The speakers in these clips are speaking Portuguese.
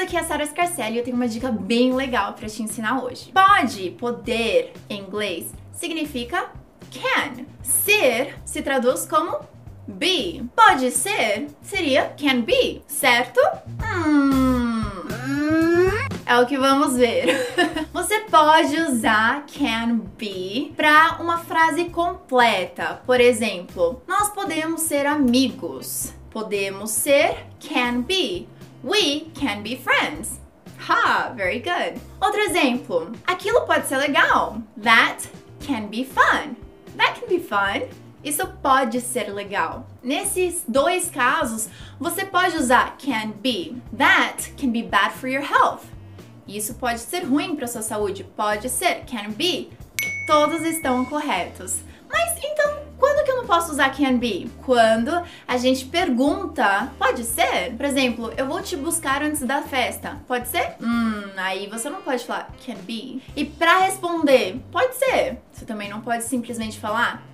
aqui é a Sara Scarcelli e eu tenho uma dica bem legal para te ensinar hoje. Pode, poder, em inglês, significa can. Ser se traduz como be. Pode ser seria can be, certo? Hum. É o que vamos ver. Você pode usar can be para uma frase completa. Por exemplo, nós podemos ser amigos. Podemos ser can be. We can be friends. Ha, very good. Outro exemplo. Aquilo pode ser legal. That can be fun. That can be fun. Isso pode ser legal. Nesses dois casos, você pode usar can be. That can be bad for your health. Isso pode ser ruim para sua saúde. Pode ser can be. Todos estão corretos. Posso usar can be? Quando a gente pergunta, pode ser? Por exemplo, eu vou te buscar antes da festa. Pode ser? Hum, aí você não pode falar can be. E para responder, pode ser. Você também não pode simplesmente falar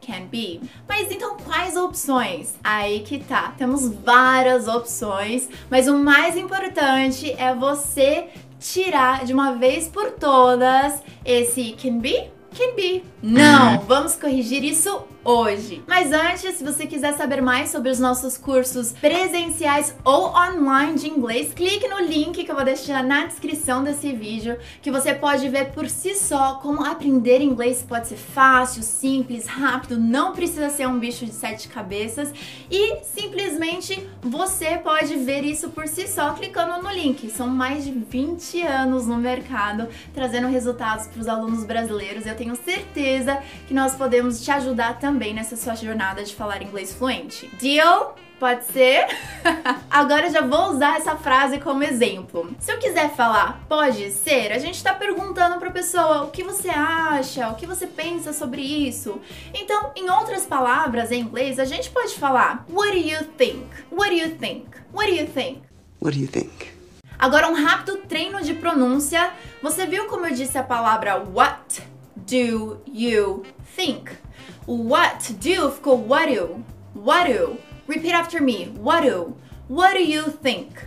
can be. Mas então quais opções? Aí que tá. Temos várias opções, mas o mais importante é você tirar de uma vez por todas esse can be, can be. Não, vamos corrigir isso hoje. Mas antes, se você quiser saber mais sobre os nossos cursos presenciais ou online de inglês, clique no link que eu vou deixar na descrição desse vídeo, que você pode ver por si só como aprender inglês pode ser fácil, simples, rápido, não precisa ser um bicho de sete cabeças e simplesmente você pode ver isso por si só clicando no link. São mais de 20 anos no mercado trazendo resultados para os alunos brasileiros. Eu tenho certeza que nós podemos te ajudar também também nessa sua jornada de falar inglês fluente. Deal? Pode ser? Agora já vou usar essa frase como exemplo. Se eu quiser falar pode ser, a gente tá perguntando pra pessoa o que você acha, o que você pensa sobre isso. Então, em outras palavras em inglês, a gente pode falar What do you think? What do you think? What do you think? What do you think? Agora um rápido treino de pronúncia. Você viu como eu disse a palavra what do you think? What do ficou what do. What do. Repeat after me. What do. What do you think?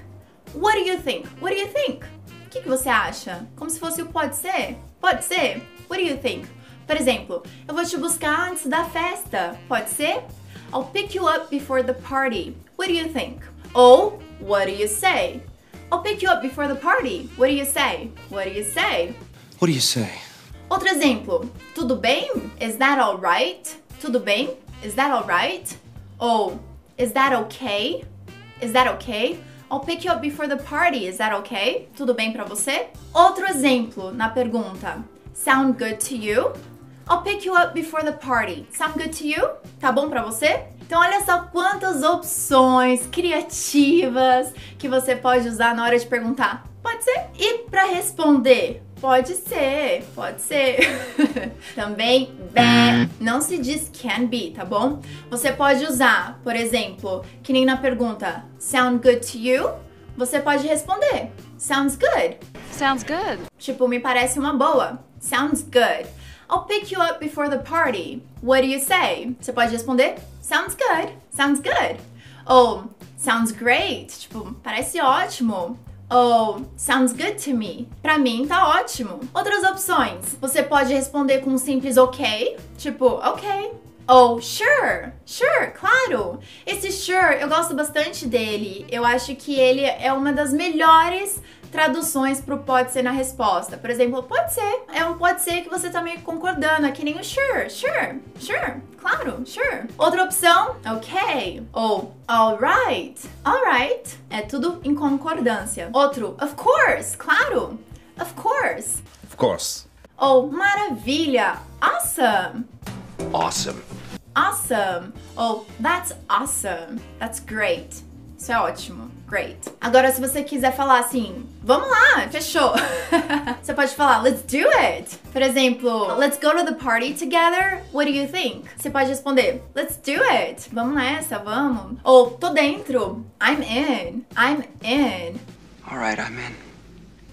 What do you think? What do you think? O que, que você acha? Como se fosse o pode ser? Pode ser? What do you think? Por exemplo, eu vou te buscar antes da festa. Pode ser? I'll pick you up before the party. What do you think? Ou, what do you say? I'll pick you up before the party. What do you say? What do you say? What do you say? Outro exemplo, tudo bem? Is that alright? Tudo bem? Is that alright? Ou, is that okay? Is that okay? I'll pick you up before the party. Is that okay? Tudo bem para você? Outro exemplo na pergunta. Sound good to you? I'll pick you up before the party. Sound good to you? Tá bom para você? Então olha só quantas opções criativas que você pode usar na hora de perguntar. Pode ser? E para responder, Pode ser, pode ser. Também, be, não se diz can be, tá bom? Você pode usar, por exemplo, que nem na pergunta, sound good to you? Você pode responder, sounds good. Sounds good. Tipo, me parece uma boa. Sounds good. I'll pick you up before the party. What do you say? Você pode responder, sounds good. Sounds good. Ou, sounds great. Tipo, parece ótimo ou sounds good to me. Pra mim tá ótimo. Outras opções. Você pode responder com um simples ok, tipo ok. Ou sure, sure, claro. Esse sure eu gosto bastante dele. Eu acho que ele é uma das melhores traduções pro pode ser na resposta. Por exemplo, pode ser. É um pode ser que você tá meio concordando, é que nem o sure, sure, sure, claro, sure. Outra opção, ok. Ou alright, alright. É tudo em concordância. Outro, of course, claro, of course. Of course. Ou maravilha, awesome. Awesome. Awesome. Ou that's awesome. That's great. Isso é ótimo. Great. Agora, se você quiser falar assim, vamos lá, fechou. você pode falar, let's do it. Por exemplo, let's go to the party together. What do you think? Você pode responder, let's do it. Vamos nessa, vamos. Ou, tô dentro. I'm in. I'm in. Alright, I'm in.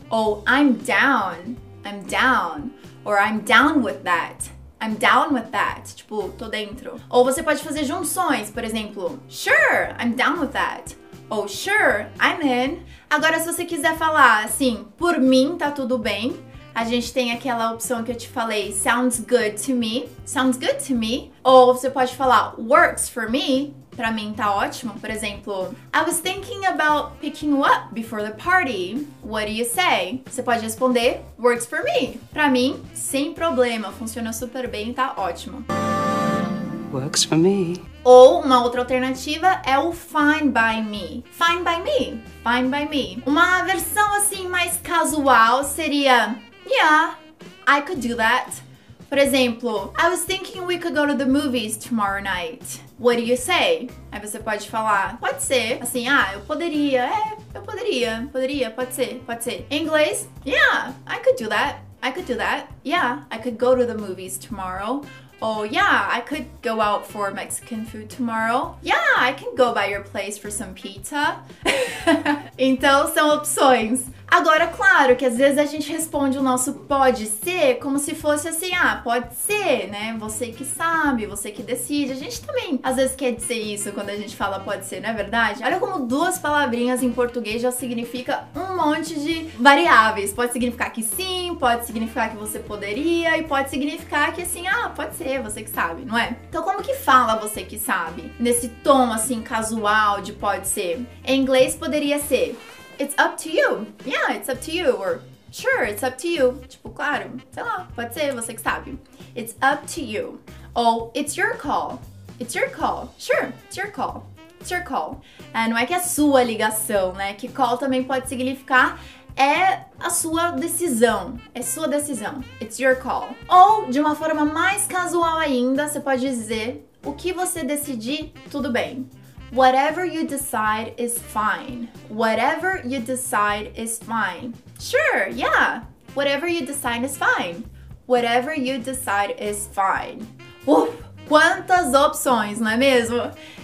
Ou, I'm down. I'm down. Or I'm down with that. I'm down with that. Tipo, tô dentro. Ou você pode fazer junções, por exemplo, sure, I'm down with that. Ou sure, I'm in. Agora, se você quiser falar assim, por mim tá tudo bem, a gente tem aquela opção que eu te falei, sounds good to me, sounds good to me. Ou você pode falar works for me, pra mim tá ótimo. Por exemplo, I was thinking about picking you up before the party. What do you say? Você pode responder works for me. Pra mim, sem problema, funciona super bem, tá ótimo. Works for me. Ou uma outra alternativa é o fine by me. Fine by me. Fine by me. Uma versão assim mais casual seria Yeah, I could do that. Por exemplo, I was thinking we could go to the movies tomorrow night. What do you say? Aí você pode falar, pode ser. Assim, ah, eu poderia. É, eu poderia. Poderia, pode ser, pode ser. Em inglês, yeah, I could do that. I could do that. Yeah, I could go to the movies tomorrow. Oh, yeah, I could go out for Mexican food tomorrow. Yeah, I can go by your place for some pizza. então, são opções. Agora, claro que às vezes a gente responde o nosso pode ser como se fosse assim, ah, pode ser, né? Você que sabe, você que decide. A gente também às vezes quer dizer isso quando a gente fala pode ser, não é verdade? Olha como duas palavrinhas em português já significa um monte de variáveis. Pode significar que sim, pode significar que você poderia e pode significar que assim, ah, pode ser, você que sabe, não é? Então, como que fala você que sabe? Nesse tom assim casual de pode ser. Em inglês poderia ser it's up to you. Yeah, it's up to you. Or sure, it's up to you. Tipo, claro, sei lá, pode ser, você que sabe. It's up to you. Ou it's your call. It's your call. Sure, it's your call. It's your call. É, não é que é sua ligação, né? Que call também pode significar é a sua decisão. É sua decisão. It's your call. Ou, de uma forma mais casual ainda, você pode dizer o que você decidir, tudo bem. Whatever you decide is fine. Whatever you decide is fine. Sure, yeah. Whatever you decide is fine. Whatever you decide is fine. Uf, quantas opções, não é mesmo?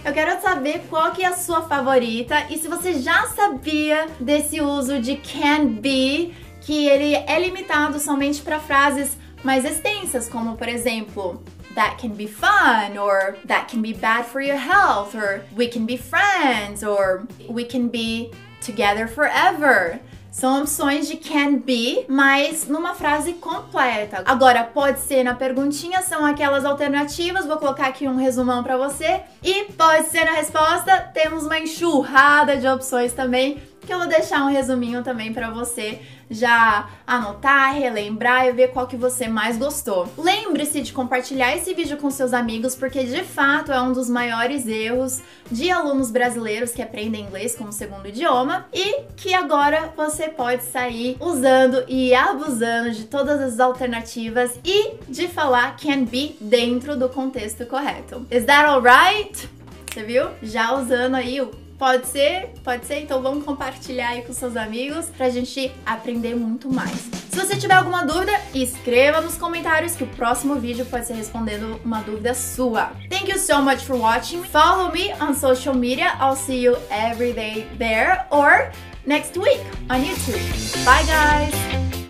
Eu quero saber qual que é a sua favorita e se você já sabia desse uso de can be, que ele é limitado somente para frases mais extensas, como por exemplo, that can be fun or that can be bad for your health or we can be friends or we can be together forever. São opções de can be, mas numa frase completa. Agora, pode ser na perguntinha, são aquelas alternativas. Vou colocar aqui um resumão para você. E pode ser na resposta, temos uma enxurrada de opções também que eu vou deixar um resuminho também para você já anotar, relembrar e ver qual que você mais gostou. Lembre-se de compartilhar esse vídeo com seus amigos, porque de fato é um dos maiores erros de alunos brasileiros que aprendem inglês como segundo idioma e que agora você pode sair usando e abusando de todas as alternativas e de falar can be dentro do contexto correto. Is that alright? Você viu? Já usando aí o Pode ser? Pode ser? Então vamos compartilhar aí com seus amigos pra gente aprender muito mais. Se você tiver alguma dúvida, escreva nos comentários que o próximo vídeo pode ser respondendo uma dúvida sua. Thank you so much for watching. Follow me on social media. I'll see you every day there or next week on YouTube. Bye guys!